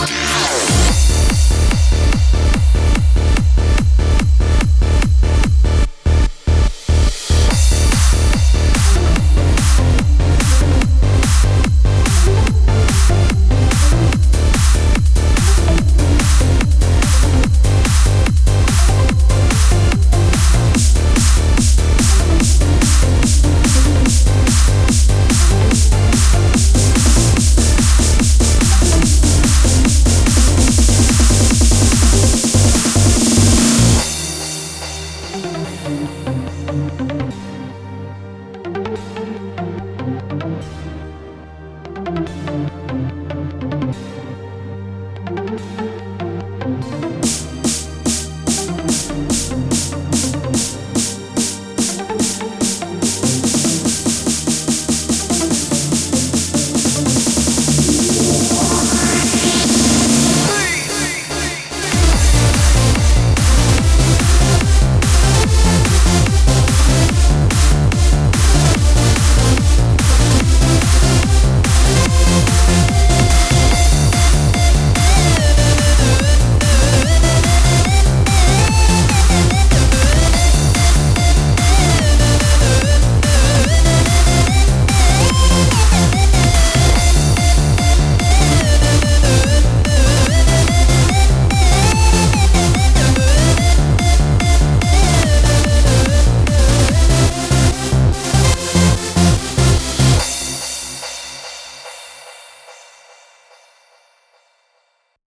Ooh.